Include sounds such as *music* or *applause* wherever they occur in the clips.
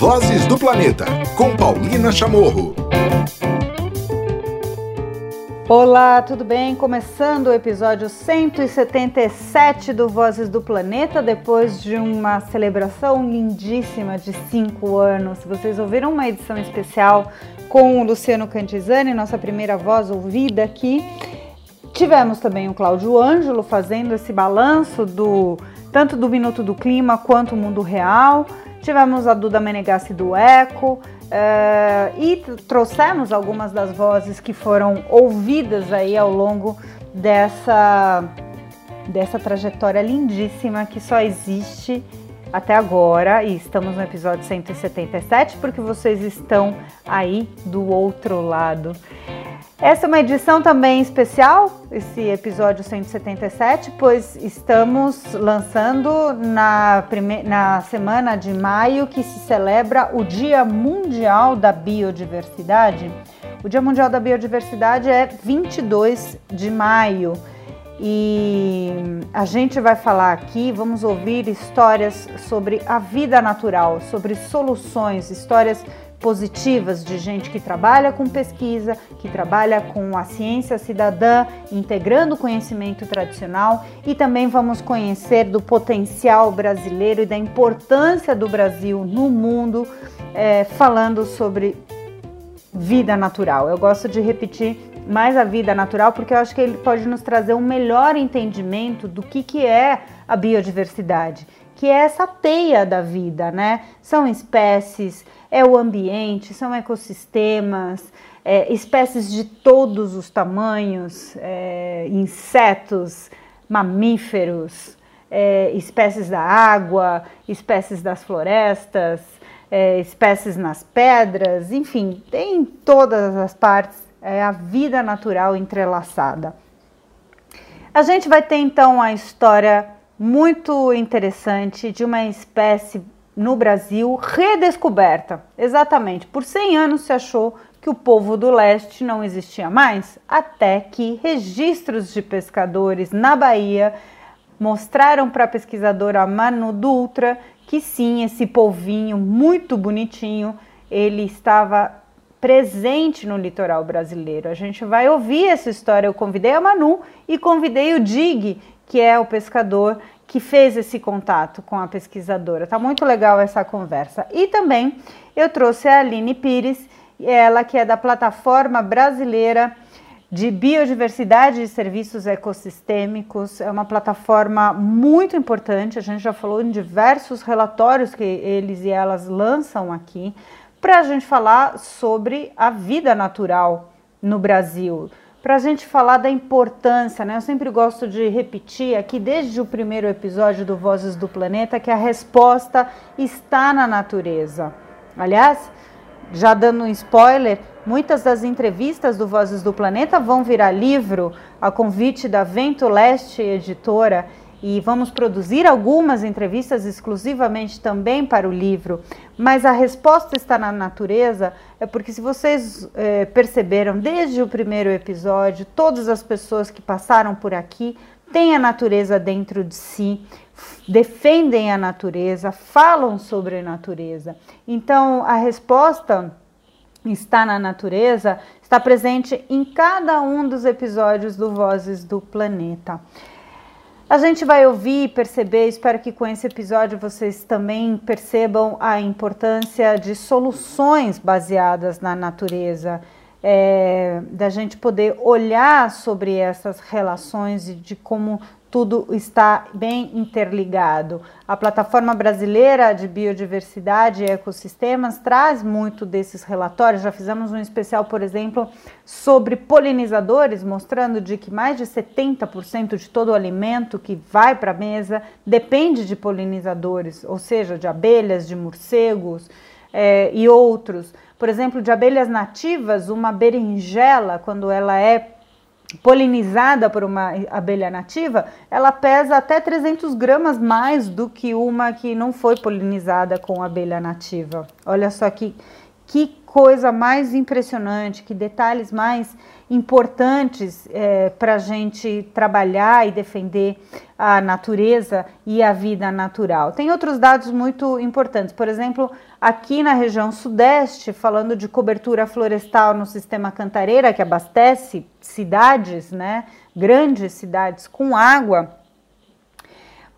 Vozes do Planeta, com Paulina Chamorro. Olá, tudo bem? Começando o episódio 177 do Vozes do Planeta, depois de uma celebração lindíssima de cinco anos. Vocês ouviram uma edição especial com o Luciano Cantizani, nossa primeira voz ouvida aqui. Tivemos também o Cláudio Ângelo fazendo esse balanço do tanto do Minuto do Clima quanto o Mundo Real. Tivemos a Duda Menegassi do Eco uh, e trouxemos algumas das vozes que foram ouvidas aí ao longo dessa, dessa trajetória lindíssima que só existe até agora e estamos no episódio 177 porque vocês estão aí do outro lado. Essa é uma edição também especial, esse episódio 177, pois estamos lançando na, prime... na semana de maio que se celebra o Dia Mundial da Biodiversidade. O Dia Mundial da Biodiversidade é 22 de maio e a gente vai falar aqui, vamos ouvir histórias sobre a vida natural, sobre soluções, histórias positivas de gente que trabalha com pesquisa, que trabalha com a ciência cidadã, integrando conhecimento tradicional e também vamos conhecer do potencial brasileiro e da importância do Brasil no mundo, é, falando sobre vida natural. Eu gosto de repetir mais a vida natural porque eu acho que ele pode nos trazer um melhor entendimento do que, que é a biodiversidade, que é essa teia da vida, né? São espécies, é o ambiente, são ecossistemas, é, espécies de todos os tamanhos, é, insetos, mamíferos, é, espécies da água, espécies das florestas, é, espécies nas pedras, enfim, tem todas as partes, é a vida natural entrelaçada. A gente vai ter então a história muito interessante de uma espécie no Brasil redescoberta. Exatamente, por 100 anos se achou que o povo do leste não existia mais, até que registros de pescadores na Bahia mostraram para a pesquisadora Manu Dutra que sim, esse polvinho muito bonitinho, ele estava presente no litoral brasileiro. A gente vai ouvir essa história. Eu convidei a Manu e convidei o Dig, que é o pescador que fez esse contato com a pesquisadora. Tá muito legal essa conversa. E também eu trouxe a Aline Pires, ela que é da plataforma brasileira de biodiversidade e serviços ecossistêmicos. É uma plataforma muito importante. A gente já falou em diversos relatórios que eles e elas lançam aqui para a gente falar sobre a vida natural no Brasil para a gente falar da importância, né? Eu sempre gosto de repetir aqui desde o primeiro episódio do Vozes do Planeta que a resposta está na natureza. Aliás, já dando um spoiler, muitas das entrevistas do Vozes do Planeta vão virar livro a convite da Vento Leste Editora e vamos produzir algumas entrevistas exclusivamente também para o livro, mas a resposta está na natureza, é porque se vocês é, perceberam desde o primeiro episódio, todas as pessoas que passaram por aqui têm a natureza dentro de si, defendem a natureza, falam sobre a natureza. Então a resposta está na natureza, está presente em cada um dos episódios do Vozes do Planeta. A gente vai ouvir e perceber, espero que com esse episódio vocês também percebam a importância de soluções baseadas na natureza, é, da gente poder olhar sobre essas relações e de como tudo está bem interligado. A plataforma brasileira de biodiversidade e ecossistemas traz muito desses relatórios. Já fizemos um especial, por exemplo, sobre polinizadores, mostrando de que mais de 70% de todo o alimento que vai para a mesa depende de polinizadores, ou seja, de abelhas, de morcegos é, e outros. Por exemplo, de abelhas nativas, uma berinjela, quando ela é polinizada por uma abelha nativa, ela pesa até 300 gramas mais do que uma que não foi polinizada com abelha nativa. Olha só que, que coisa mais impressionante, que detalhes mais importantes é, para a gente trabalhar e defender a natureza e a vida natural. Tem outros dados muito importantes, por exemplo, aqui na região sudeste, falando de cobertura florestal no sistema Cantareira, que abastece cidades, né, grandes cidades com água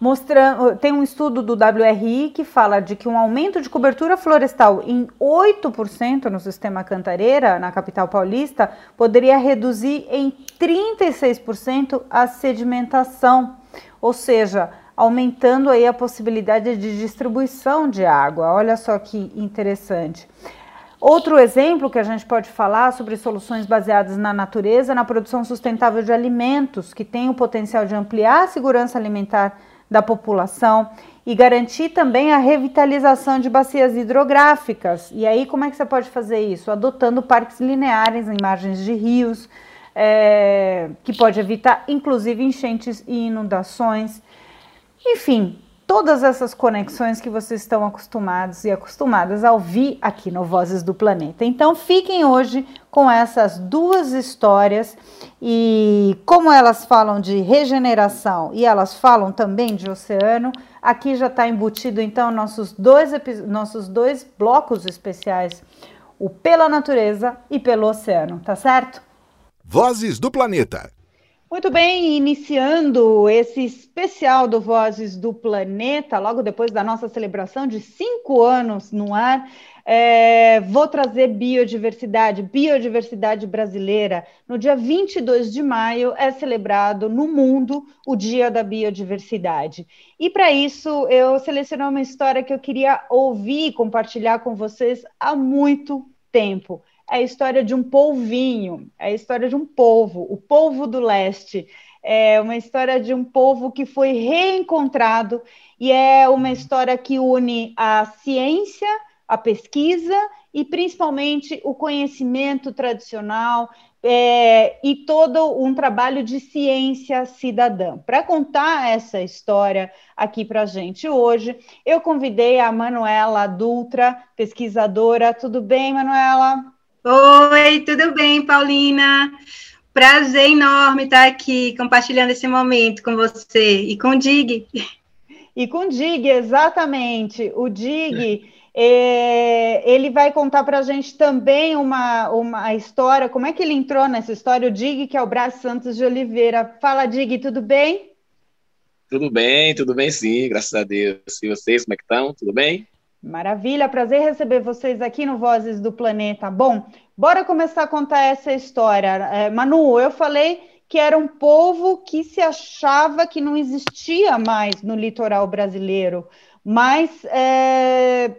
mostrando, tem um estudo do WRI que fala de que um aumento de cobertura florestal em 8% no sistema Cantareira, na capital paulista, poderia reduzir em 36% a sedimentação, ou seja, aumentando aí a possibilidade de distribuição de água. Olha só que interessante. Outro exemplo que a gente pode falar sobre soluções baseadas na natureza, na produção sustentável de alimentos, que tem o potencial de ampliar a segurança alimentar da população e garantir também a revitalização de bacias hidrográficas. E aí, como é que você pode fazer isso? Adotando parques lineares em margens de rios, é, que pode evitar inclusive enchentes e inundações. Enfim, todas essas conexões que vocês estão acostumados e acostumadas a ouvir aqui no Vozes do Planeta. Então fiquem hoje com essas duas histórias e como elas falam de regeneração e elas falam também de oceano, aqui já está embutido então nossos dois, nossos dois blocos especiais, o pela natureza e pelo oceano, tá certo? Vozes do Planeta. Muito bem, iniciando esse especial do Vozes do Planeta, logo depois da nossa celebração de cinco anos no ar, é, vou trazer biodiversidade, biodiversidade brasileira. No dia 22 de maio é celebrado no mundo o Dia da Biodiversidade. E para isso eu selecionei uma história que eu queria ouvir e compartilhar com vocês há muito tempo é a história de um polvinho, é a história de um povo, o povo do leste. É uma história de um povo que foi reencontrado e é uma história que une a ciência, a pesquisa e principalmente o conhecimento tradicional é, e todo um trabalho de ciência cidadã. Para contar essa história aqui para a gente hoje, eu convidei a Manuela Dutra, pesquisadora. Tudo bem, Manuela? Oi, tudo bem, Paulina? Prazer enorme estar aqui compartilhando esse momento com você e com o Dig. E com o Dig, exatamente. O Dig, é, ele vai contar para a gente também uma, uma história, como é que ele entrou nessa história, o Dig, que é o Brás Santos de Oliveira. Fala, Dig, tudo bem? Tudo bem, tudo bem sim, graças a Deus. E vocês, como é que estão? Tudo bem? Maravilha, prazer receber vocês aqui no Vozes do Planeta. Bom, bora começar a contar essa história. É, Manu, eu falei que era um povo que se achava que não existia mais no litoral brasileiro, mas é,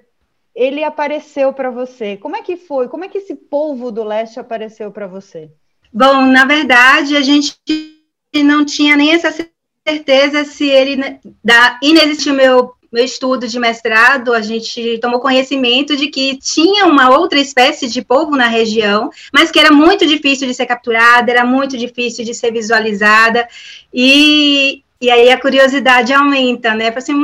ele apareceu para você. Como é que foi? Como é que esse povo do leste apareceu para você? Bom, na verdade, a gente não tinha nem essa certeza se ele né, da inexistiu meu estudo de mestrado, a gente tomou conhecimento de que tinha uma outra espécie de povo na região, mas que era muito difícil de ser capturada, era muito difícil de ser visualizada, e, e aí a curiosidade aumenta, né? Assim,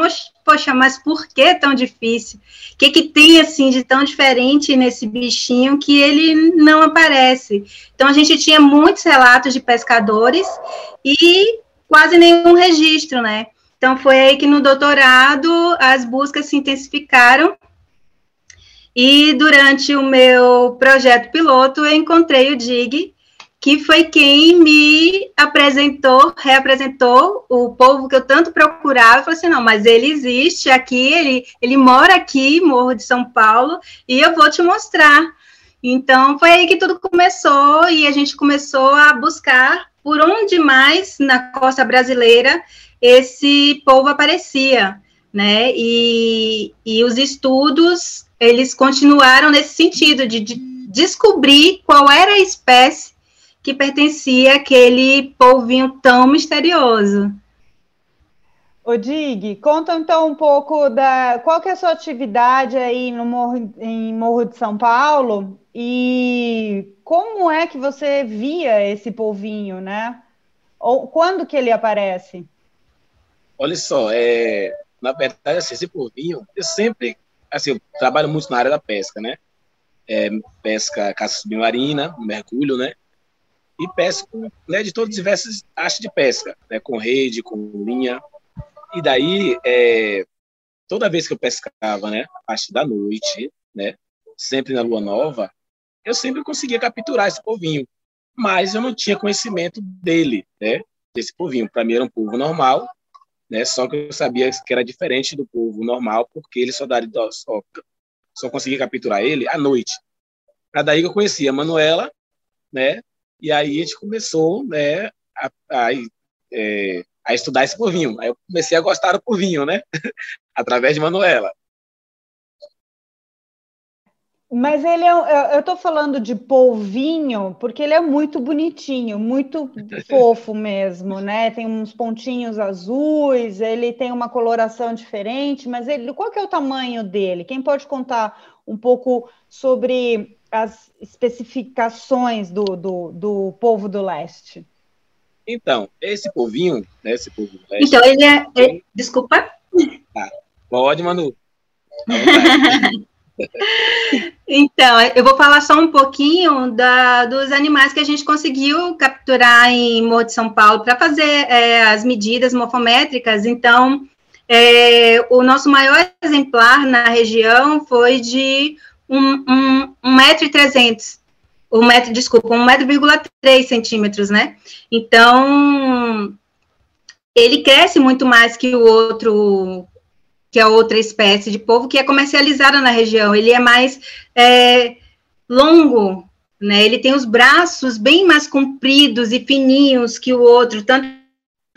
poxa, mas por que tão difícil? O que, que tem, assim, de tão diferente nesse bichinho que ele não aparece? Então, a gente tinha muitos relatos de pescadores e quase nenhum registro, né? Então, foi aí que no doutorado as buscas se intensificaram. E durante o meu projeto piloto, eu encontrei o DIG, que foi quem me apresentou, reapresentou o povo que eu tanto procurava. Eu falei assim: não, mas ele existe aqui, ele, ele mora aqui, Morro de São Paulo, e eu vou te mostrar. Então, foi aí que tudo começou e a gente começou a buscar por onde mais na costa brasileira esse povo aparecia, né? E, e os estudos eles continuaram nesse sentido de, de descobrir qual era a espécie que pertencia àquele polvinho tão misterioso. O Dig, conta então um pouco da qual que é a sua atividade aí no Morro, em Morro de São Paulo e como é que você via esse polvinho, né? Ou quando que ele aparece? Olha só, é, na verdade, assim, esse polvinho, eu sempre, assim, eu trabalho muito na área da pesca, né? é, pesca caça submarina, mergulho, né? E pesco né, de todas as diversas artes de pesca, né? Com rede, com linha. E daí, é, toda vez que eu pescava, né? A parte da noite, né? Sempre na lua nova, eu sempre conseguia capturar esse povinho. Mas eu não tinha conhecimento dele, né? Desse povinho. Para mim era um povo normal, né? Só que eu sabia que era diferente do povo normal, porque ele só dá só, só conseguia capturar ele à noite. Para daí que eu conhecia a Manuela, né? E aí a gente começou, né, a, a, é, a estudar esse povinho. Aí eu comecei a gostar do povinho, né? *laughs* Através de Manuela. Mas ele é, eu estou falando de polvinho porque ele é muito bonitinho, muito *laughs* fofo mesmo, né? Tem uns pontinhos azuis, ele tem uma coloração diferente, mas ele, qual que é o tamanho dele? Quem pode contar um pouco sobre as especificações do, do, do povo do leste? Então, esse povinho, né, esse povo do leste... Então, ele é... é desculpa? Tá. Pode, Manu. *laughs* Então, eu vou falar só um pouquinho da, dos animais que a gente conseguiu capturar em Morro de São Paulo para fazer é, as medidas morfométricas. Então, é, o nosso maior exemplar na região foi de 1,3 um, um, metro e 300. Um metro, desculpa, 1,3 centímetros, né? Então, ele cresce muito mais que o outro que é outra espécie de polvo que é comercializada na região. Ele é mais é, longo, né? Ele tem os braços bem mais compridos e fininhos que o outro, tanto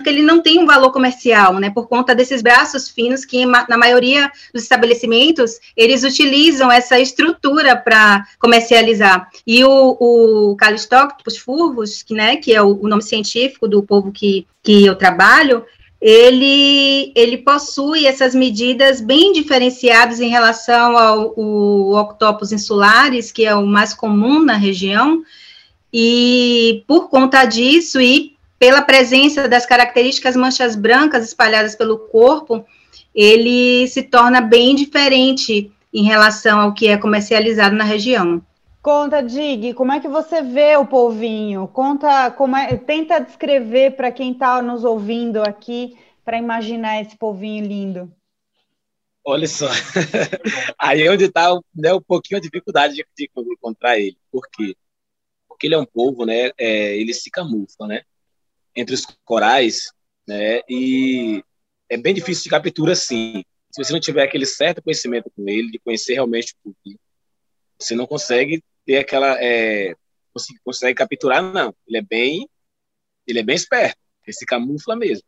que ele não tem um valor comercial, né? Por conta desses braços finos que na maioria dos estabelecimentos eles utilizam essa estrutura para comercializar. E o, o Calistoctopus furvus, que, né, que é o, o nome científico do povo que, que eu trabalho, ele, ele possui essas medidas bem diferenciadas em relação ao, ao octopus insulares, que é o mais comum na região, e por conta disso e pela presença das características manchas brancas espalhadas pelo corpo, ele se torna bem diferente em relação ao que é comercializado na região. Conta, Dig, como é que você vê o polvinho? Conta, como é, tenta descrever para quem está nos ouvindo aqui, para imaginar esse polvinho lindo. Olha só, *laughs* aí é onde está né, um pouquinho a dificuldade de, de, encontrar ele. Por quê? Porque ele é um polvo, né? É, ele se camufla, né? Entre os corais, né? E é bem difícil de captura, sim. Se você não tiver aquele certo conhecimento com ele, de conhecer realmente o polvinho, você não consegue ter aquela é, consegue, capturar não. Ele é bem ele é bem esperto. Ele se camufla mesmo.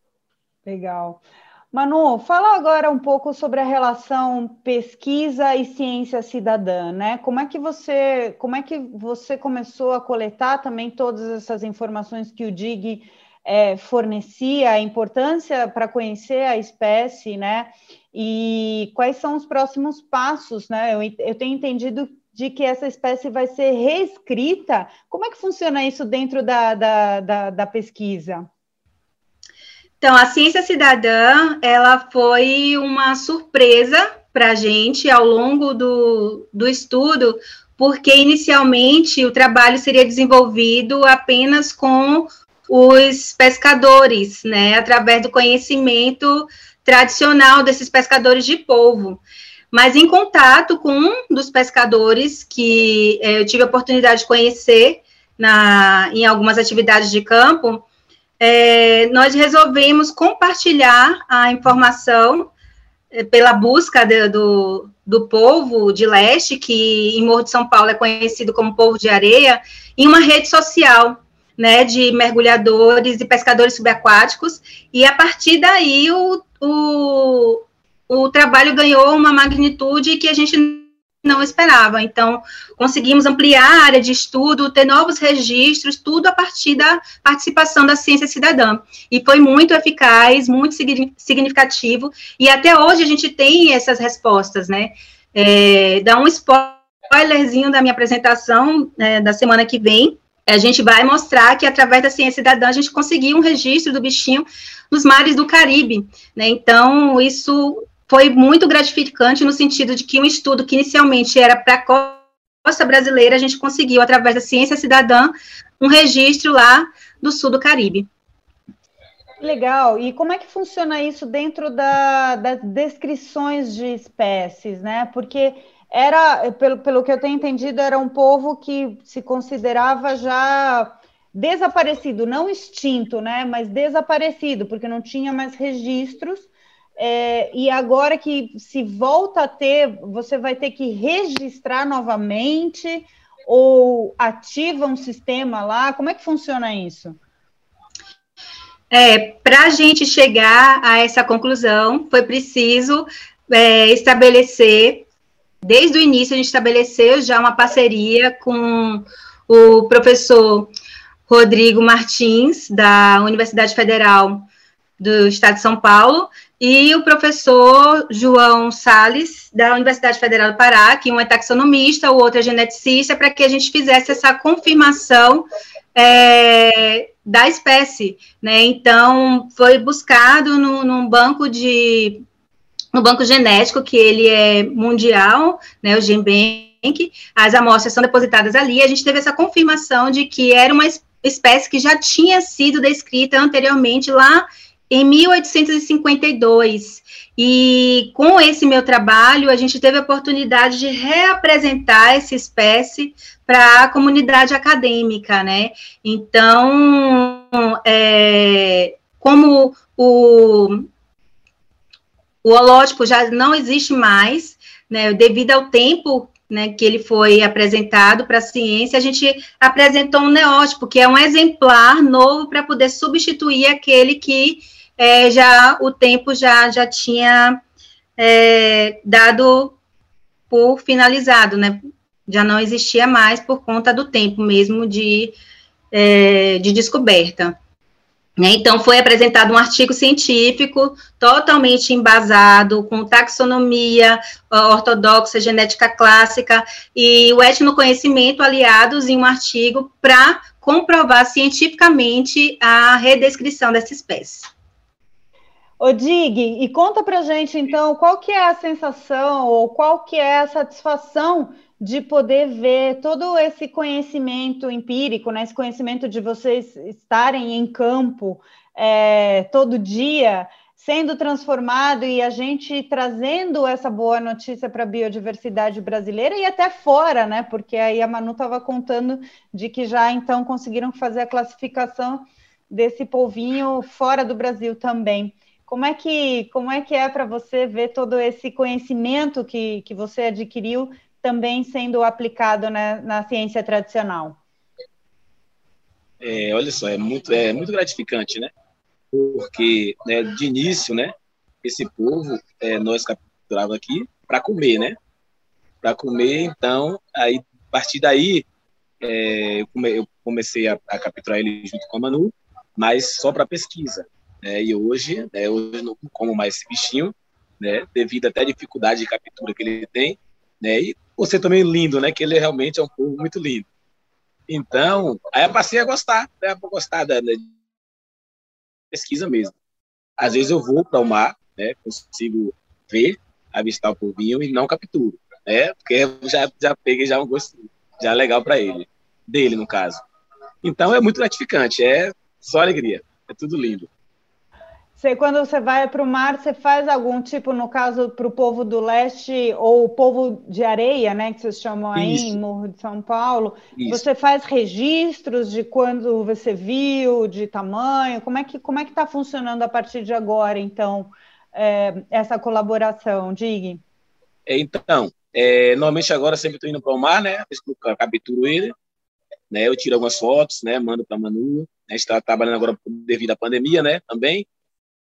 Legal. Manu, fala agora um pouco sobre a relação pesquisa e ciência cidadã, né? Como é que você, como é que você começou a coletar também todas essas informações que o DIG é, fornecia, a importância para conhecer a espécie, né? E quais são os próximos passos, né? Eu, eu tenho entendido de que essa espécie vai ser reescrita. Como é que funciona isso dentro da, da, da, da pesquisa? Então, a ciência cidadã, ela foi uma surpresa para a gente ao longo do, do estudo, porque inicialmente o trabalho seria desenvolvido apenas com os pescadores, né, através do conhecimento tradicional desses pescadores de polvo mas em contato com um dos pescadores que é, eu tive a oportunidade de conhecer na, em algumas atividades de campo, é, nós resolvemos compartilhar a informação é, pela busca de, do, do povo de leste, que em Morro de São Paulo é conhecido como povo de areia, em uma rede social, né, de mergulhadores e pescadores subaquáticos, e a partir daí o, o, o trabalho ganhou uma magnitude que a gente não esperava. Então, conseguimos ampliar a área de estudo, ter novos registros, tudo a partir da participação da ciência cidadã. E foi muito eficaz, muito significativo, e até hoje a gente tem essas respostas, né? É, dá um spoilerzinho da minha apresentação é, da semana que vem. A gente vai mostrar que, através da ciência cidadã, a gente conseguiu um registro do bichinho nos mares do Caribe. Né? Então, isso foi muito gratificante no sentido de que um estudo que inicialmente era para a costa brasileira, a gente conseguiu, através da ciência cidadã, um registro lá do sul do Caribe. Legal. E como é que funciona isso dentro da, das descrições de espécies, né? Porque era, pelo, pelo que eu tenho entendido, era um povo que se considerava já desaparecido, não extinto, né? Mas desaparecido, porque não tinha mais registros. É, e agora que se volta a ter, você vai ter que registrar novamente ou ativa um sistema lá? Como é que funciona isso? É, Para a gente chegar a essa conclusão, foi preciso é, estabelecer, desde o início, a gente estabeleceu já uma parceria com o professor Rodrigo Martins, da Universidade Federal do Estado de São Paulo, e o professor João Sales, da Universidade Federal do Pará, que um é taxonomista, o outro é geneticista, para que a gente fizesse essa confirmação é, da espécie, né? Então, foi buscado no, num banco de no banco genético, que ele é mundial, né, o GenBank, as amostras são depositadas ali, a gente teve essa confirmação de que era uma espécie que já tinha sido descrita anteriormente lá em 1852. E com esse meu trabalho, a gente teve a oportunidade de reapresentar essa espécie para a comunidade acadêmica, né? Então, é, como o, o holótipo já não existe mais, né, devido ao tempo né, que ele foi apresentado para a ciência, a gente apresentou um neótipo, que é um exemplar novo para poder substituir aquele que é, já o tempo já, já tinha é, dado por finalizado, né? já não existia mais por conta do tempo mesmo de, é, de descoberta. Né? Então, foi apresentado um artigo científico totalmente embasado, com taxonomia ortodoxa, genética clássica e o etnoconhecimento aliados em um artigo para comprovar cientificamente a redescrição dessa espécie. Ô Dig, e conta pra gente então qual que é a sensação ou qual que é a satisfação de poder ver todo esse conhecimento empírico, né, esse conhecimento de vocês estarem em campo é, todo dia, sendo transformado e a gente trazendo essa boa notícia para a biodiversidade brasileira e até fora, né? Porque aí a Manu estava contando de que já então conseguiram fazer a classificação desse polvinho fora do Brasil também. Como é que, como é, que é para você ver todo esse conhecimento que, que você adquiriu também sendo aplicado na, na ciência tradicional? É, olha só, é muito, é muito gratificante, né? Porque né, de início, né, esse povo é, nós capturava aqui para comer, né? Para comer, então, aí a partir daí é, eu, eu, comecei a, a, capturar ele junto com a Manu, mas só para pesquisa. Né? E hoje, né, hoje não como mais esse bichinho, né? Devido até à dificuldade de captura que ele tem, né? E você também lindo, né? Que ele realmente é um povo muito lindo. Então, aí eu passei a gostar, né? A gostar da, da pesquisa mesmo. Às vezes eu vou para o mar, né? Consigo ver, avistar o povinho e não capturo, né? Porque já, já peguei já um gosto já legal para ele, dele no caso. Então é muito gratificante, é só alegria, é tudo lindo. Você, quando você vai para o mar, você faz algum tipo, no caso, para o povo do leste, ou o povo de areia, né, que vocês chamam aí Isso. em Morro de São Paulo, Isso. você faz registros de quando você viu, de tamanho, como é que como é que está funcionando a partir de agora, então, é, essa colaboração, Dig? Então, é, normalmente agora sempre estou indo para o mar, né, eu capturo ele, né, eu tiro algumas fotos, né, mando para a Manu, a gente está trabalhando agora devido à pandemia, né, também,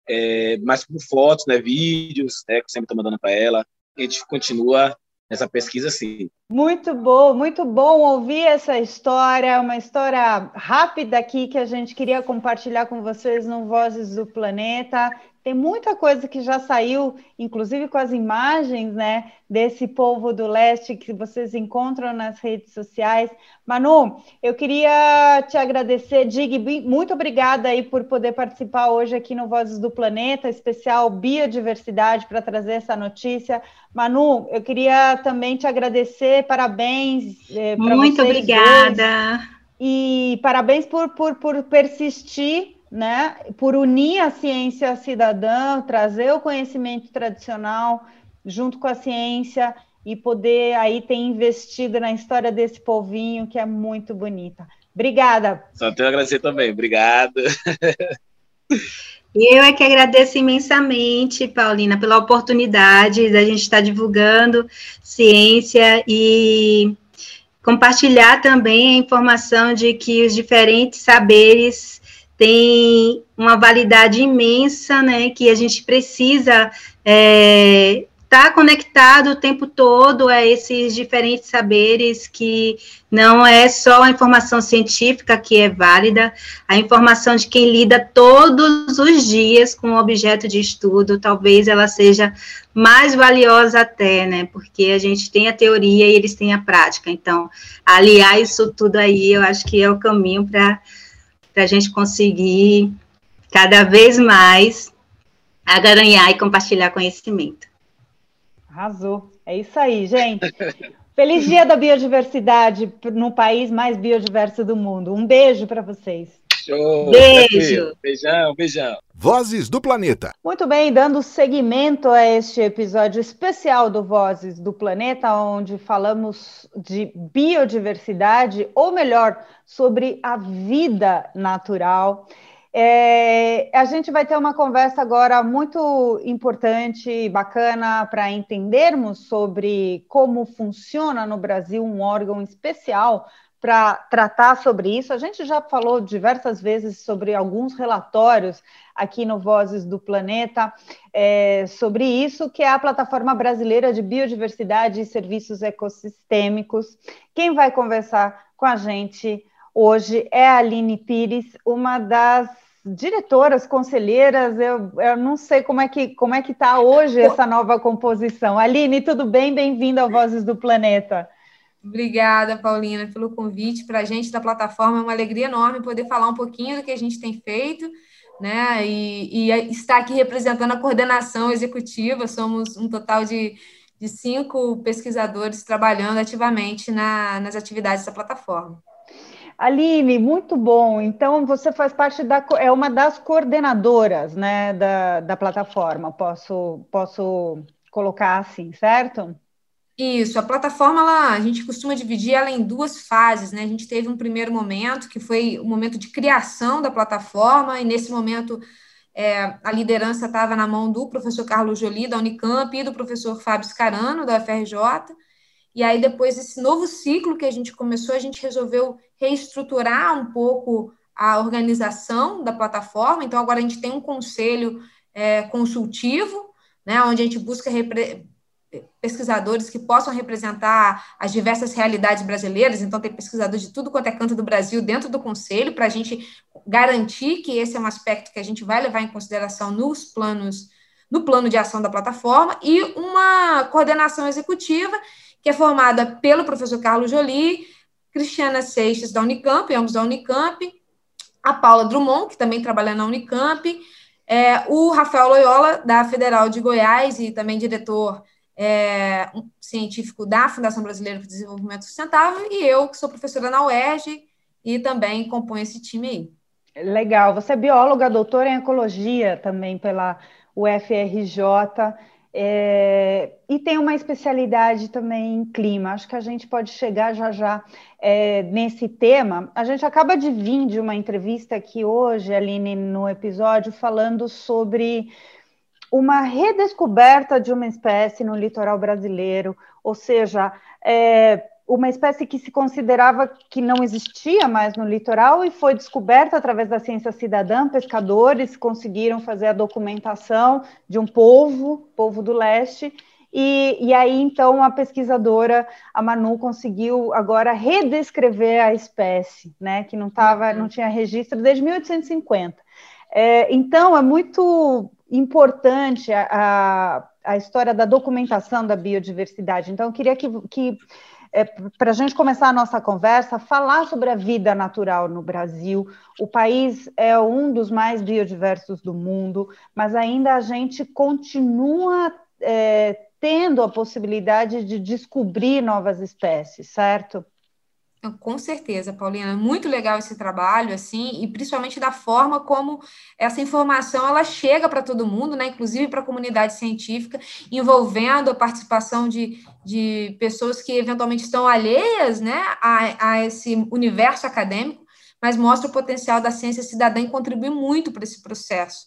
é, mas por fotos, né, vídeos, né, que eu sempre estou mandando para ela. A gente continua nessa pesquisa sim. Muito bom, muito bom ouvir essa história, uma história rápida aqui que a gente queria compartilhar com vocês no Vozes do Planeta. Tem muita coisa que já saiu, inclusive com as imagens, né, desse povo do leste que vocês encontram nas redes sociais. Manu, eu queria te agradecer, Dig, muito obrigada aí por poder participar hoje aqui no Vozes do Planeta, especial biodiversidade para trazer essa notícia. Manu, eu queria também te agradecer você, parabéns. É, Muito obrigada. Dois. E parabéns por, por, por persistir, né? Por unir a ciência cidadã, trazer o conhecimento tradicional junto com a ciência e poder aí ter investido na história desse povinho que é muito bonita. Obrigada. Só tenho a agradecer também. Obrigado. *laughs* Eu é que agradeço imensamente, Paulina, pela oportunidade da gente estar divulgando ciência e compartilhar também a informação de que os diferentes saberes têm uma validade imensa, né, que a gente precisa é, está conectado o tempo todo a esses diferentes saberes que não é só a informação científica que é válida, a informação de quem lida todos os dias com o objeto de estudo, talvez ela seja mais valiosa até, né? Porque a gente tem a teoria e eles têm a prática. Então, aliar isso tudo aí, eu acho que é o caminho para a gente conseguir cada vez mais agaranhar e compartilhar conhecimento. Arrasou. É isso aí, gente. Feliz Dia da Biodiversidade no país mais biodiverso do mundo. Um beijo para vocês. Show, beijo. Beijão, beijão. Vozes do Planeta. Muito bem, dando seguimento a este episódio especial do Vozes do Planeta, onde falamos de biodiversidade, ou melhor, sobre a vida natural. É, a gente vai ter uma conversa agora muito importante e bacana para entendermos sobre como funciona no Brasil um órgão especial para tratar sobre isso. A gente já falou diversas vezes sobre alguns relatórios aqui no Vozes do Planeta é, sobre isso, que é a Plataforma Brasileira de Biodiversidade e Serviços Ecossistêmicos. Quem vai conversar com a gente hoje é a Aline Pires, uma das diretoras, conselheiras, eu, eu não sei como é que como é que está hoje essa nova composição. Aline, tudo bem? Bem-vinda ao Vozes do Planeta. Obrigada, Paulina, pelo convite. Para a gente da plataforma é uma alegria enorme poder falar um pouquinho do que a gente tem feito, né? E, e estar aqui representando a coordenação executiva. Somos um total de, de cinco pesquisadores trabalhando ativamente na, nas atividades da plataforma. Aline, muito bom. Então, você faz parte da. É uma das coordenadoras né, da, da plataforma, posso, posso colocar assim, certo? Isso, a plataforma ela, a gente costuma dividir ela em duas fases, né? A gente teve um primeiro momento, que foi o momento de criação da plataforma, e nesse momento é, a liderança estava na mão do professor Carlos Jolie, da Unicamp, e do professor Fábio Scarano, da UFRJ. E aí, depois desse novo ciclo que a gente começou, a gente resolveu reestruturar um pouco a organização da plataforma. Então, agora a gente tem um conselho é, consultivo, né, onde a gente busca pesquisadores que possam representar as diversas realidades brasileiras. Então, tem pesquisadores de tudo quanto é canto do Brasil dentro do conselho, para a gente garantir que esse é um aspecto que a gente vai levar em consideração nos planos, no plano de ação da plataforma, e uma coordenação executiva que é formada pelo professor Carlos Jolie, Cristiana Seixas, da Unicamp, ambos da Unicamp, a Paula Drummond, que também trabalha na Unicamp, é, o Rafael Loyola, da Federal de Goiás, e também diretor é, científico da Fundação Brasileira para o Desenvolvimento Sustentável, e eu, que sou professora na UERJ, e também componho esse time aí. Legal. Você é bióloga, doutora em ecologia também pela UFRJ. É, e tem uma especialidade também em clima. Acho que a gente pode chegar já já é, nesse tema. A gente acaba de vir de uma entrevista aqui hoje, Aline, no episódio, falando sobre uma redescoberta de uma espécie no litoral brasileiro, ou seja, é, uma espécie que se considerava que não existia mais no litoral e foi descoberta através da ciência cidadã. Pescadores conseguiram fazer a documentação de um povo, povo do leste, e, e, aí, então, a pesquisadora, a Manu, conseguiu agora redescrever a espécie, né, que não, tava, uhum. não tinha registro desde 1850. É, então, é muito importante a, a, a, história da documentação da biodiversidade. Então, eu queria que, que é, para a gente começar a nossa conversa, falar sobre a vida natural no Brasil. O país é um dos mais biodiversos do mundo, mas ainda a gente continua é, tendo a possibilidade de descobrir novas espécies, certo? Com certeza, Paulina, muito legal esse trabalho, assim, e principalmente da forma como essa informação ela chega para todo mundo, né, inclusive para a comunidade científica, envolvendo a participação de, de pessoas que eventualmente estão alheias, né, a, a esse universo acadêmico, mas mostra o potencial da ciência cidadã em contribuir muito para esse processo.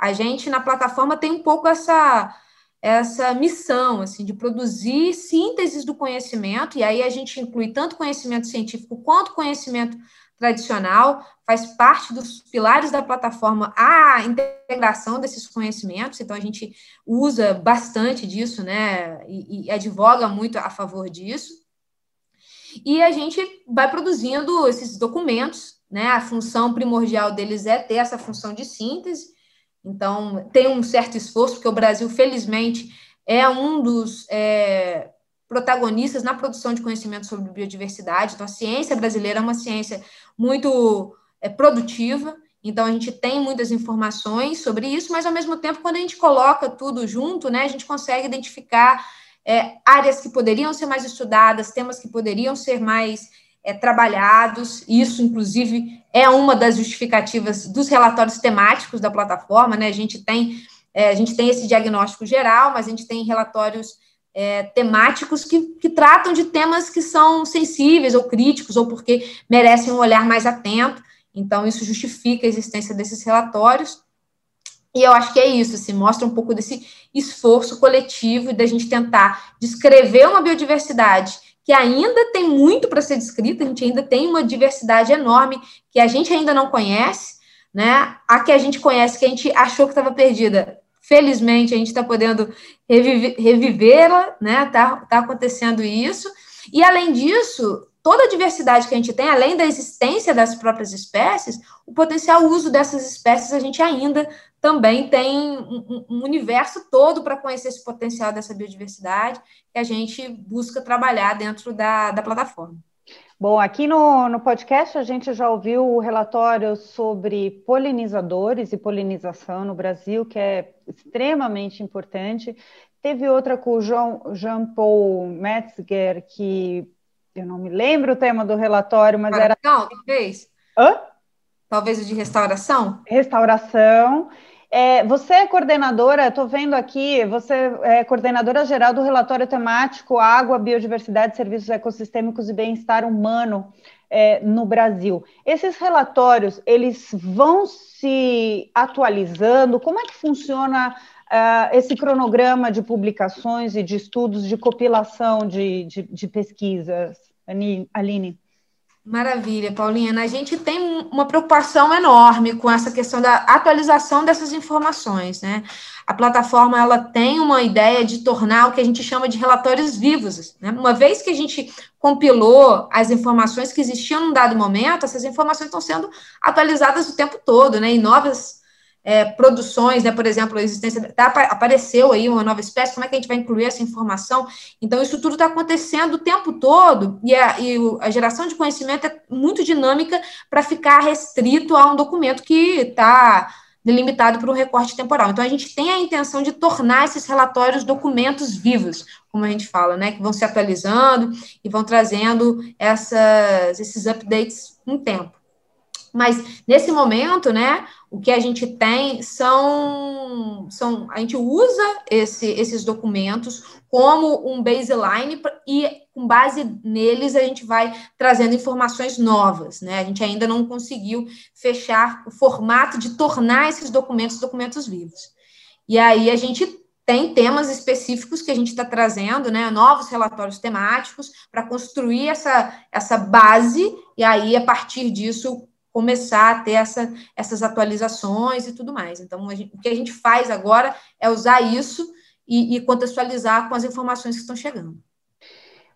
A gente, na plataforma, tem um pouco essa essa missão assim de produzir sínteses do conhecimento e aí a gente inclui tanto conhecimento científico quanto conhecimento tradicional faz parte dos pilares da plataforma a integração desses conhecimentos então a gente usa bastante disso né e, e advoga muito a favor disso. E a gente vai produzindo esses documentos né a função primordial deles é ter essa função de síntese então, tem um certo esforço, porque o Brasil, felizmente, é um dos é, protagonistas na produção de conhecimento sobre biodiversidade. Então, a ciência brasileira é uma ciência muito é, produtiva, então a gente tem muitas informações sobre isso, mas ao mesmo tempo, quando a gente coloca tudo junto, né, a gente consegue identificar é, áreas que poderiam ser mais estudadas, temas que poderiam ser mais é, trabalhados. Isso, inclusive, é uma das justificativas dos relatórios temáticos da plataforma. Né? A gente tem é, a gente tem esse diagnóstico geral, mas a gente tem relatórios é, temáticos que, que tratam de temas que são sensíveis ou críticos ou porque merecem um olhar mais atento. Então, isso justifica a existência desses relatórios. E eu acho que é isso, assim, mostra um pouco desse esforço coletivo da gente tentar descrever uma biodiversidade que ainda tem muito para ser descrito, a gente ainda tem uma diversidade enorme que a gente ainda não conhece, né? A que a gente conhece, que a gente achou que estava perdida. Felizmente, a gente está podendo revivê-la, né? Está tá acontecendo isso. E, além disso, toda a diversidade que a gente tem, além da existência das próprias espécies, o potencial uso dessas espécies a gente ainda também tem um, um universo todo para conhecer esse potencial dessa biodiversidade que a gente busca trabalhar dentro da, da plataforma. Bom, aqui no, no podcast a gente já ouviu o relatório sobre polinizadores e polinização no Brasil, que é extremamente importante. Teve outra com o Jean-Paul Metzger, que eu não me lembro o tema do relatório, mas era. Não, talvez. Hã? Talvez o de restauração? Restauração. É, você é coordenadora, estou vendo aqui, você é coordenadora geral do relatório temático Água, Biodiversidade, Serviços Ecossistêmicos e Bem-Estar Humano é, no Brasil. Esses relatórios, eles vão se atualizando? Como é que funciona uh, esse cronograma de publicações e de estudos de compilação de, de, de pesquisas, Aline? Maravilha, Paulina. A gente tem uma preocupação enorme com essa questão da atualização dessas informações, né? A plataforma ela tem uma ideia de tornar o que a gente chama de relatórios vivos. Né? Uma vez que a gente compilou as informações que existiam num dado momento, essas informações estão sendo atualizadas o tempo todo, né? E novas é, produções, né, por exemplo, a existência, tá, apareceu aí uma nova espécie, como é que a gente vai incluir essa informação? Então, isso tudo está acontecendo o tempo todo, e a, e a geração de conhecimento é muito dinâmica para ficar restrito a um documento que está delimitado por um recorte temporal. Então, a gente tem a intenção de tornar esses relatórios documentos vivos, como a gente fala, né, que vão se atualizando e vão trazendo essas, esses updates um tempo. Mas nesse momento, né, o que a gente tem são, são a gente usa esse, esses documentos como um baseline e com base neles a gente vai trazendo informações novas, né? A gente ainda não conseguiu fechar o formato de tornar esses documentos documentos vivos. E aí a gente tem temas específicos que a gente está trazendo, né, novos relatórios temáticos para construir essa, essa base, e aí, a partir disso, começar a ter essa, essas atualizações e tudo mais. Então, gente, o que a gente faz agora é usar isso e, e contextualizar com as informações que estão chegando.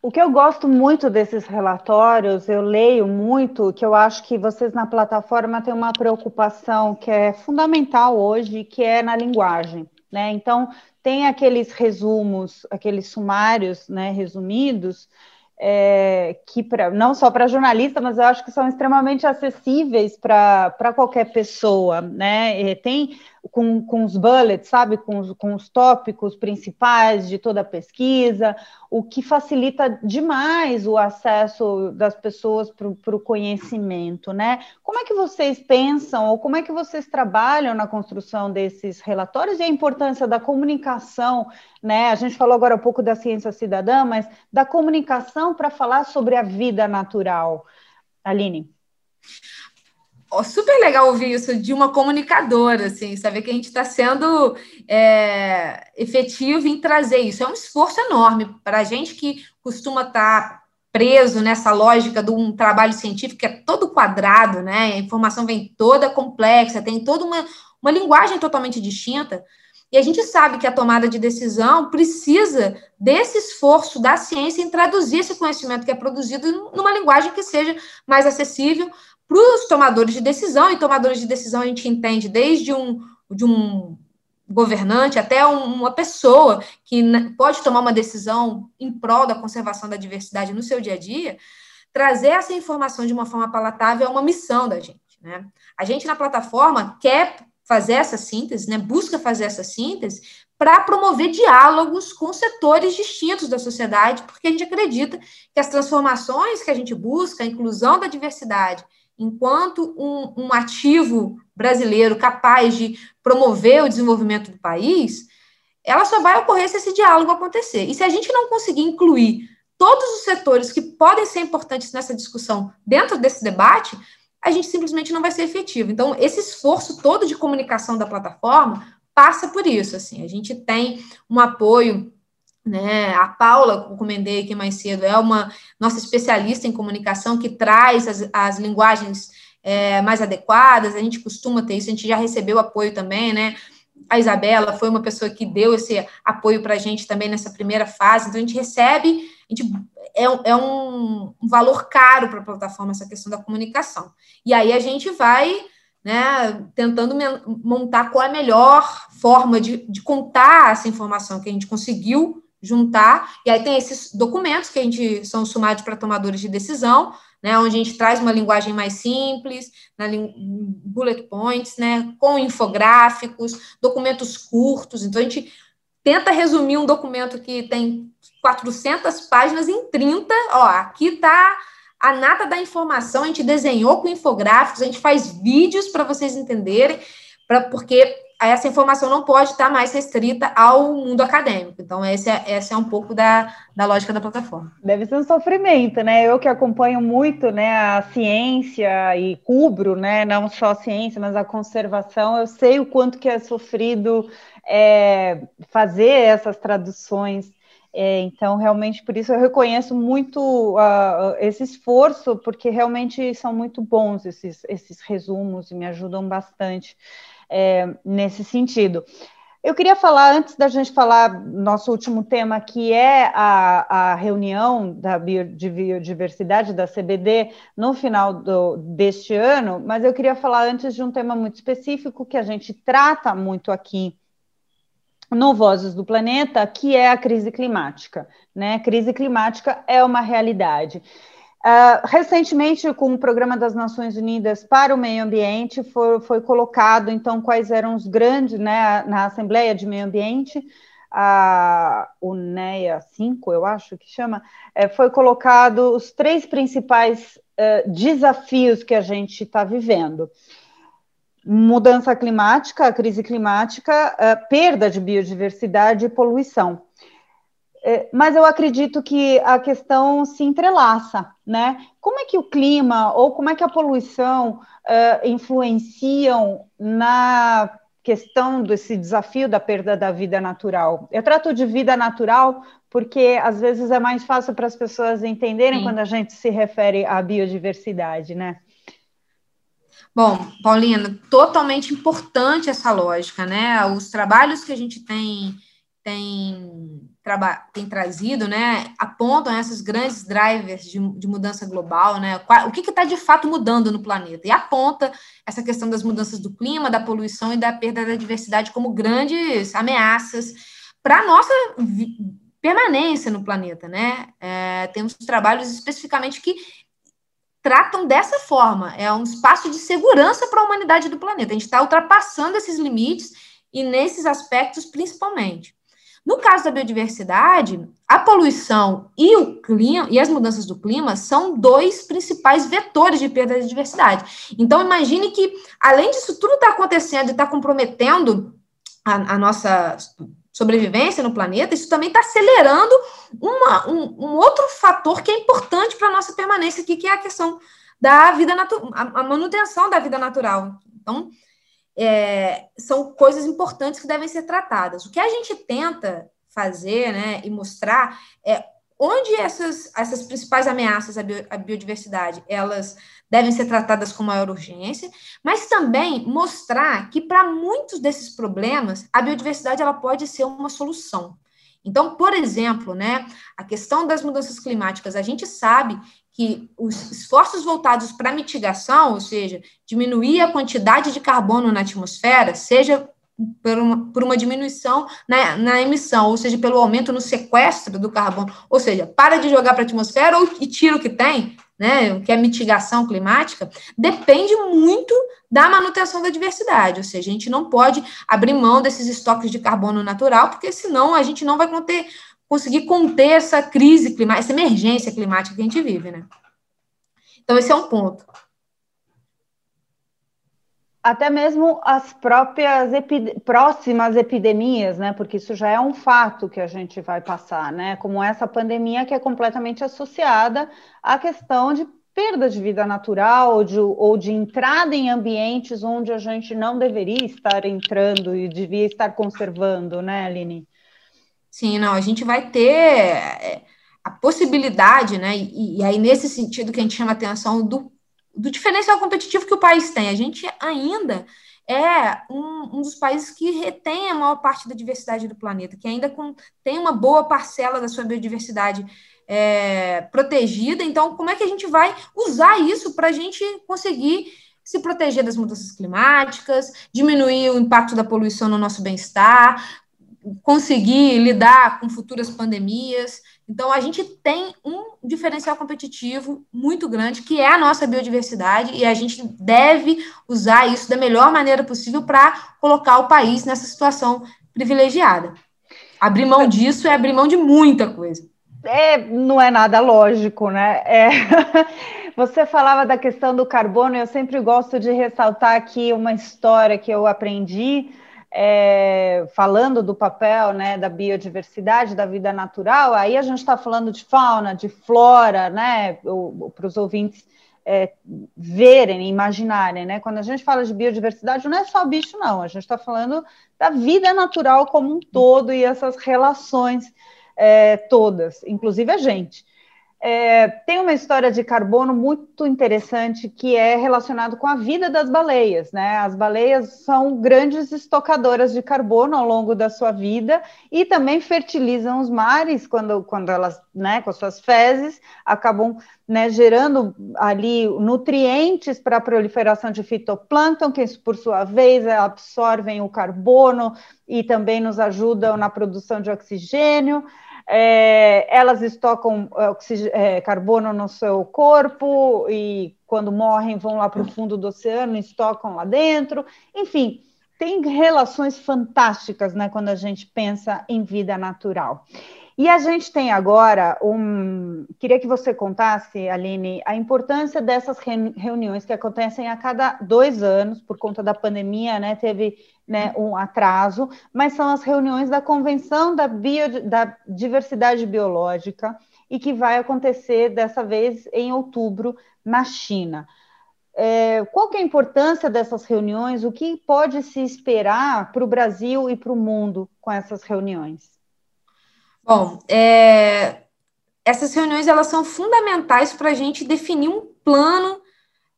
O que eu gosto muito desses relatórios, eu leio muito, que eu acho que vocês na plataforma têm uma preocupação que é fundamental hoje, que é na linguagem. Né? Então, tem aqueles resumos, aqueles sumários né, resumidos, é, que pra, não só para jornalista, mas eu acho que são extremamente acessíveis para qualquer pessoa, né? E tem com, com os bullets, sabe, com os, com os tópicos principais de toda a pesquisa, o que facilita demais o acesso das pessoas para o conhecimento, né? Como é que vocês pensam ou como é que vocês trabalham na construção desses relatórios e a importância da comunicação, né? A gente falou agora um pouco da ciência cidadã, mas da comunicação para falar sobre a vida natural. Aline super legal ouvir isso de uma comunicadora, assim, saber que a gente está sendo é, efetivo em trazer isso. É um esforço enorme para a gente que costuma estar tá preso nessa lógica de um trabalho científico que é todo quadrado, né? A informação vem toda complexa, tem toda uma, uma linguagem totalmente distinta. E a gente sabe que a tomada de decisão precisa desse esforço da ciência em traduzir esse conhecimento que é produzido numa linguagem que seja mais acessível para os tomadores de decisão, e tomadores de decisão a gente entende desde um, de um governante até uma pessoa que pode tomar uma decisão em prol da conservação da diversidade no seu dia a dia, trazer essa informação de uma forma palatável é uma missão da gente. Né? A gente na plataforma quer fazer essa síntese, né? busca fazer essa síntese para promover diálogos com setores distintos da sociedade, porque a gente acredita que as transformações que a gente busca, a inclusão da diversidade enquanto um, um ativo brasileiro capaz de promover o desenvolvimento do país, ela só vai ocorrer se esse diálogo acontecer. E se a gente não conseguir incluir todos os setores que podem ser importantes nessa discussão dentro desse debate, a gente simplesmente não vai ser efetivo. Então, esse esforço todo de comunicação da plataforma passa por isso. Assim, a gente tem um apoio né? A Paula, que eu comentei aqui mais cedo, é uma nossa especialista em comunicação que traz as, as linguagens é, mais adequadas, a gente costuma ter isso, a gente já recebeu apoio também, né? A Isabela foi uma pessoa que deu esse apoio para a gente também nessa primeira fase, então a gente recebe, a gente, é, é um, um valor caro para a plataforma essa questão da comunicação. E aí a gente vai né, tentando montar qual é a melhor forma de, de contar essa informação que a gente conseguiu juntar, e aí tem esses documentos que a gente são sumários para tomadores de decisão, né, onde a gente traz uma linguagem mais simples, na bullet points, né, com infográficos, documentos curtos, então a gente tenta resumir um documento que tem 400 páginas em 30, ó, aqui está a nata da informação, a gente desenhou com infográficos, a gente faz vídeos para vocês entenderem, pra, porque essa informação não pode estar mais restrita ao mundo acadêmico. Então, esse é, é um pouco da, da lógica da plataforma. Deve ser um sofrimento, né? Eu que acompanho muito né, a ciência e cubro, né, não só a ciência, mas a conservação, eu sei o quanto que é sofrido é, fazer essas traduções. É, então, realmente, por isso eu reconheço muito uh, esse esforço, porque realmente são muito bons esses, esses resumos e me ajudam bastante é, nesse sentido. Eu queria falar, antes da gente falar nosso último tema, que é a, a reunião da de biodiversidade da CBD no final do, deste ano, mas eu queria falar antes de um tema muito específico que a gente trata muito aqui no Vozes do Planeta, que é a crise climática. Né? crise climática é uma realidade. Uh, recentemente, com o Programa das Nações Unidas para o Meio Ambiente, foi, foi colocado, então, quais eram os grandes, né, na Assembleia de Meio Ambiente, a UNEA 5, eu acho que chama, é, foi colocado os três principais uh, desafios que a gente está vivendo. Mudança climática, crise climática, uh, perda de biodiversidade e poluição. É, mas eu acredito que a questão se entrelaça, né? Como é que o clima ou como é que a poluição uh, influenciam na questão desse desafio da perda da vida natural? Eu trato de vida natural porque às vezes é mais fácil para as pessoas entenderem Sim. quando a gente se refere à biodiversidade, né? Bom, Paulina, totalmente importante essa lógica, né? Os trabalhos que a gente tem tem, tem trazido, né, apontam essas grandes drivers de, de mudança global, né, o que está de fato mudando no planeta, e aponta essa questão das mudanças do clima, da poluição e da perda da diversidade como grandes ameaças para a nossa permanência no planeta, né, é, temos trabalhos especificamente que tratam dessa forma. É um espaço de segurança para a humanidade do planeta. A gente está ultrapassando esses limites e nesses aspectos principalmente. No caso da biodiversidade, a poluição e o clima e as mudanças do clima são dois principais vetores de perda de diversidade. Então, imagine que, além disso tudo estar tá acontecendo e estar tá comprometendo a, a, nossa sobrevivência no planeta, isso também está acelerando uma, um, um, outro fator que é importante para a nossa permanência aqui, que é a questão da vida natural, a manutenção da vida natural. Então, é, são coisas importantes que devem ser tratadas. O que a gente tenta fazer né, e mostrar é onde essas, essas principais ameaças à, bio, à biodiversidade elas devem ser tratadas com maior urgência, mas também mostrar que para muitos desses problemas a biodiversidade ela pode ser uma solução. Então, por exemplo, né, a questão das mudanças climáticas, a gente sabe que os esforços voltados para mitigação, ou seja, diminuir a quantidade de carbono na atmosfera, seja por uma, por uma diminuição na, na, emissão, ou seja, pelo aumento no sequestro do carbono, ou seja, para de jogar para a atmosfera ou, e tira o que tem, né, que é mitigação climática, depende muito da manutenção da diversidade, ou seja, a gente não pode abrir mão desses estoques de carbono natural, porque senão a gente não vai conter conseguir conter essa crise climática, essa emergência climática que a gente vive, né? Então, esse é um ponto. Até mesmo as próprias próximas epidemias, né? Porque isso já é um fato que a gente vai passar, né? Como essa pandemia que é completamente associada à questão de perda de vida natural ou de, ou de entrada em ambientes onde a gente não deveria estar entrando e devia estar conservando, né, Aline? Sim, não, a gente vai ter é, a possibilidade, né? E, e, aí, nesse sentido que a gente chama atenção do, do diferencial competitivo que o país tem. A gente ainda é um, um, dos países que retém a maior parte da diversidade do planeta, que ainda com, tem uma boa parcela da sua biodiversidade é, protegida. Então, como é que a gente vai usar isso para a gente conseguir se proteger das mudanças climáticas, diminuir o impacto da poluição no nosso bem-estar, conseguir lidar com futuras pandemias. Então, a gente tem um diferencial competitivo muito grande, que é a nossa biodiversidade, e a gente deve usar isso da melhor maneira possível para colocar o país nessa situação privilegiada. Abrir mão disso é abrir mão de muita coisa. É, não é nada lógico, né? É... *laughs* Você falava da questão do carbono, eu sempre gosto de ressaltar aqui uma história que eu aprendi é, falando do papel né, da biodiversidade, da vida natural, aí a gente está falando de fauna, de flora, né, para os ouvintes é, verem, imaginarem, né? Quando a gente fala de biodiversidade, não é só bicho, não, a gente está falando da vida natural como um todo e essas relações é, todas, inclusive a gente. É, tem uma história de carbono muito interessante que é relacionado com a vida das baleias, né? As baleias são grandes estocadoras de carbono ao longo da sua vida e também fertilizam os mares quando, quando elas, né, com suas fezes, acabam né, gerando ali nutrientes para a proliferação de fitoplâncton, que por sua vez absorvem o carbono e também nos ajudam na produção de oxigênio é, elas estocam é, é, carbono no seu corpo e quando morrem vão lá para o fundo do oceano estocam lá dentro. Enfim, tem relações fantásticas né, quando a gente pensa em vida natural. E a gente tem agora um. Queria que você contasse, Aline, a importância dessas reuniões que acontecem a cada dois anos, por conta da pandemia, né? Teve né, um atraso, mas são as reuniões da Convenção da, Bio, da Diversidade Biológica e que vai acontecer dessa vez em outubro na China. É, qual que é a importância dessas reuniões? O que pode se esperar para o Brasil e para o mundo com essas reuniões? Bom, é, essas reuniões elas são fundamentais para a gente definir um plano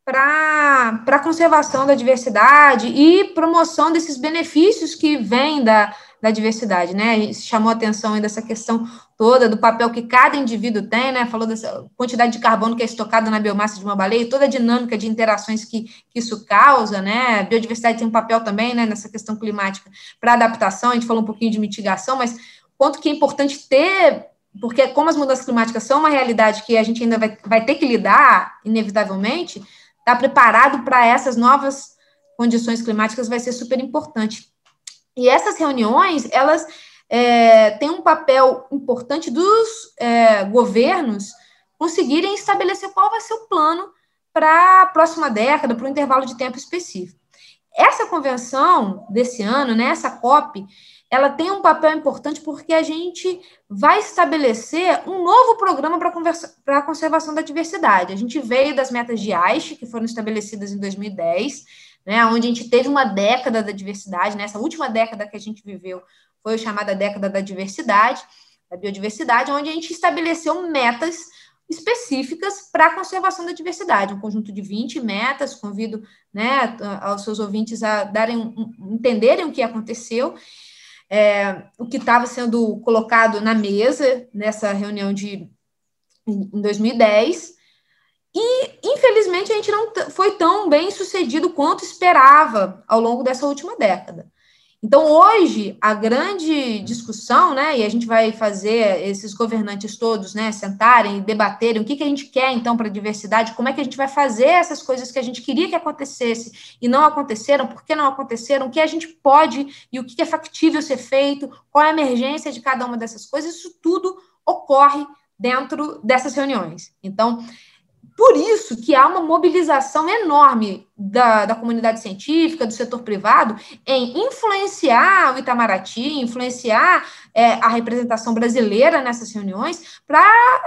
para a conservação da diversidade e promoção desses benefícios que vêm da, da diversidade, né? A gente chamou atenção aí dessa questão toda do papel que cada indivíduo tem, né? Falou dessa quantidade de carbono que é estocada na biomassa de uma baleia toda a dinâmica de interações que, que isso causa, né? A biodiversidade tem um papel também, né, nessa questão climática para adaptação, a gente falou um pouquinho de mitigação, mas quanto que é importante ter porque como as mudanças climáticas são uma realidade que a gente ainda vai, vai ter que lidar, inevitavelmente, estar tá preparado para essas novas condições climáticas vai ser super importante. E essas reuniões, elas é, têm um papel importante dos é, governos conseguirem estabelecer qual vai ser o plano para a próxima década, para um intervalo de tempo específico. Essa convenção desse ano, né, essa COP, ela tem um papel importante porque a gente vai estabelecer um novo programa para a conservação da diversidade. A gente veio das metas de Aichi, que foram estabelecidas em 2010, né, onde a gente teve uma década da diversidade, nessa né, última década que a gente viveu foi a chamada década da diversidade, da biodiversidade, onde a gente estabeleceu metas específicas para a conservação da diversidade, um conjunto de 20 metas, convido né, aos seus ouvintes a darem, entenderem o que aconteceu, é, o que estava sendo colocado na mesa nessa reunião de em 2010, e infelizmente a gente não foi tão bem sucedido quanto esperava ao longo dessa última década. Então, hoje, a grande discussão, né, e a gente vai fazer esses governantes todos, né, sentarem e debaterem o que, que a gente quer, então, para a diversidade, como é que a gente vai fazer essas coisas que a gente queria que acontecesse e não aconteceram, por que não aconteceram, o que a gente pode e o que é factível ser feito, qual é a emergência de cada uma dessas coisas, isso tudo ocorre dentro dessas reuniões. Então, por isso que há uma mobilização enorme da, da comunidade científica, do setor privado, em influenciar o Itamaraty, influenciar é, a representação brasileira nessas reuniões, para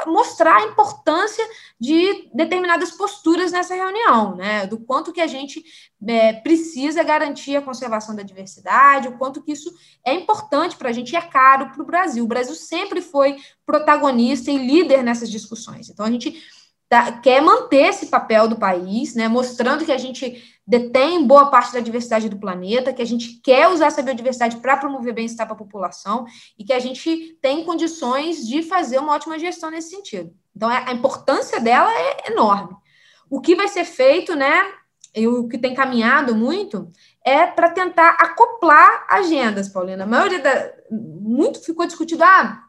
mostrar a importância de determinadas posturas nessa reunião, né? Do quanto que a gente é, precisa garantir a conservação da diversidade, o quanto que isso é importante para a gente e é caro para o Brasil. O Brasil sempre foi protagonista e líder nessas discussões. Então, a gente tá, quer manter esse papel do país, né, mostrando que a gente detém boa parte da diversidade do planeta, que a gente quer usar essa biodiversidade para promover bem-estar para a população e que a gente tem condições de fazer uma ótima gestão nesse sentido. Então, a importância dela é enorme. O que vai ser feito, né, e o que tem caminhado muito, é para tentar acoplar agendas, Paulina. A maioria da. Muito ficou discutido, ah,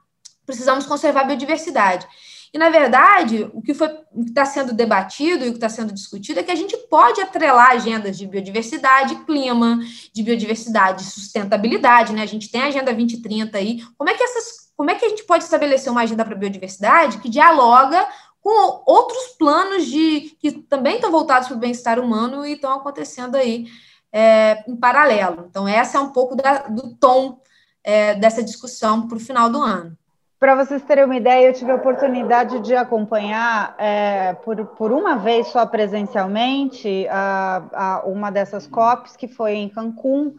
precisamos conservar a biodiversidade. E, na verdade, o que está sendo debatido e o que está sendo discutido é que a gente pode atrelar agendas de biodiversidade, clima, de biodiversidade, sustentabilidade, né? A gente tem a Agenda 2030 aí. Como é que essas. Como é que a gente pode estabelecer uma agenda para biodiversidade que dialoga com outros planos de que também estão voltados para o bem-estar humano e estão acontecendo aí é, em paralelo. Então, essa é um pouco da, do tom é, dessa discussão para o final do ano. Para vocês terem uma ideia, eu tive a oportunidade de acompanhar é, por, por uma vez só presencialmente a, a uma dessas COPs, que foi em Cancún,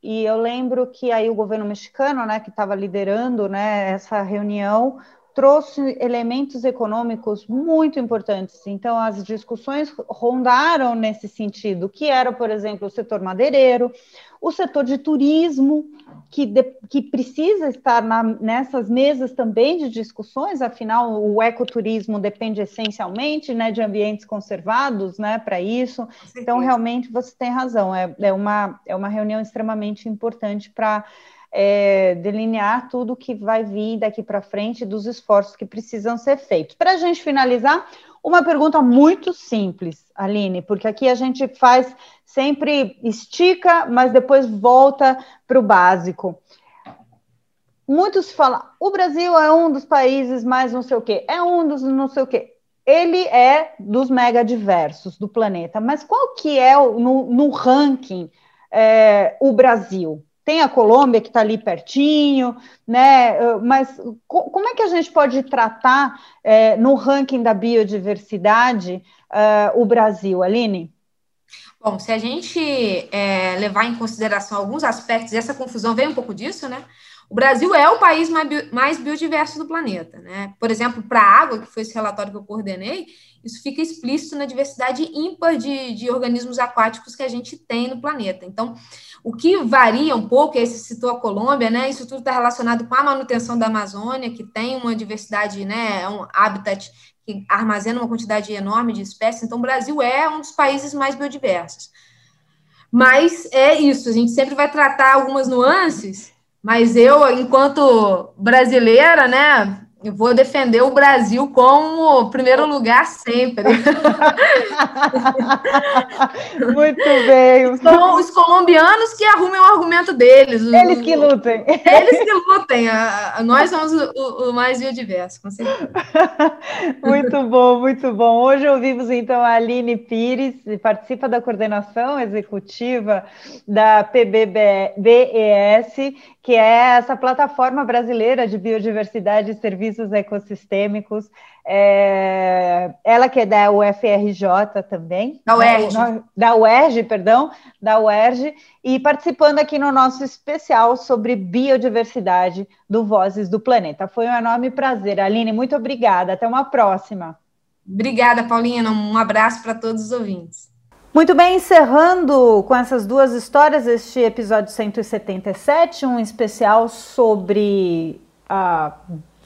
e eu lembro que aí o governo mexicano, né, que estava liderando né, essa reunião, trouxe elementos econômicos muito importantes. Então, as discussões rondaram nesse sentido, que era, por exemplo, o setor madeireiro, o setor de turismo, que, de, que precisa estar na, nessas mesas também de discussões, afinal, o ecoturismo depende essencialmente né, de ambientes conservados né, para isso. Então, realmente, você tem razão, é, é, uma, é uma reunião extremamente importante para é, delinear tudo que vai vir daqui para frente dos esforços que precisam ser feitos. Para a gente finalizar, uma pergunta muito simples, Aline, porque aqui a gente faz sempre estica, mas depois volta para o básico. Muitos falam, o Brasil é um dos países mais não sei o quê, é um dos não sei o quê. Ele é dos mega diversos do planeta, mas qual que é no, no ranking é, o Brasil? Tem a Colômbia que está ali pertinho, né? Mas como é que a gente pode tratar é, no ranking da biodiversidade uh, o Brasil, Aline? Bom, se a gente é, levar em consideração alguns aspectos, essa confusão vem um pouco disso, né? O Brasil é o país mais biodiverso do planeta, né? Por exemplo, para a água, que foi esse relatório que eu coordenei, isso fica explícito na diversidade ímpar de, de organismos aquáticos que a gente tem no planeta. Então, o que varia um pouco, esse citou a Colômbia, né? Isso tudo está relacionado com a manutenção da Amazônia, que tem uma diversidade, né? É um habitat que armazena uma quantidade enorme de espécies. Então, o Brasil é um dos países mais biodiversos. Mas é isso, a gente sempre vai tratar algumas nuances, mas eu, enquanto brasileira, né? Eu vou defender o Brasil como primeiro lugar sempre. *laughs* Muito bem. São os colombianos que arrumem o argumento deles. Eles que lutem. Eles que lutem. Nós somos o, o mais biodiverso, com certeza. *laughs* Muito bom, muito bom. Hoje ouvimos então a Aline Pires, participa da coordenação executiva da PBBES, que é essa plataforma brasileira de biodiversidade e serviços ecossistêmicos. É, ela que é da UFRJ também. Da UERJ. Da, da UERJ, perdão, da UERJ, e participando aqui no nosso especial sobre biodiversidade do Vozes do Planeta. Foi um enorme prazer. Aline, muito obrigada. Até uma próxima. Obrigada, Paulina. Um abraço para todos os ouvintes. Muito bem, encerrando com essas duas histórias este episódio 177, um especial sobre a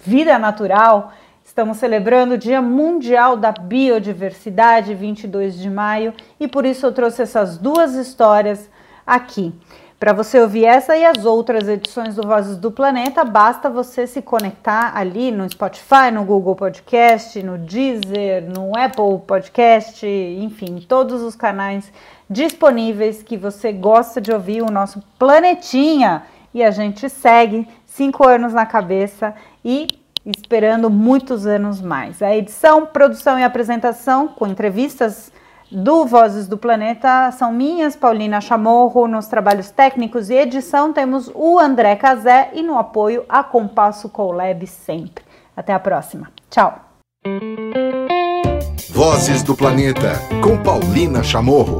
vida natural. Estamos celebrando o Dia Mundial da Biodiversidade, 22 de maio, e por isso eu trouxe essas duas histórias aqui. Para você ouvir essa e as outras edições do Vozes do Planeta, basta você se conectar ali no Spotify, no Google Podcast, no Deezer, no Apple Podcast, enfim, todos os canais disponíveis que você gosta de ouvir o nosso planetinha. E a gente segue cinco anos na cabeça e esperando muitos anos mais. A edição, produção e apresentação com entrevistas do Vozes do Planeta são minhas, Paulina Chamorro, nos trabalhos técnicos e edição temos o André Cazé e no apoio a Compasso Colab sempre. Até a próxima. Tchau. Vozes do Planeta com Paulina Chamorro.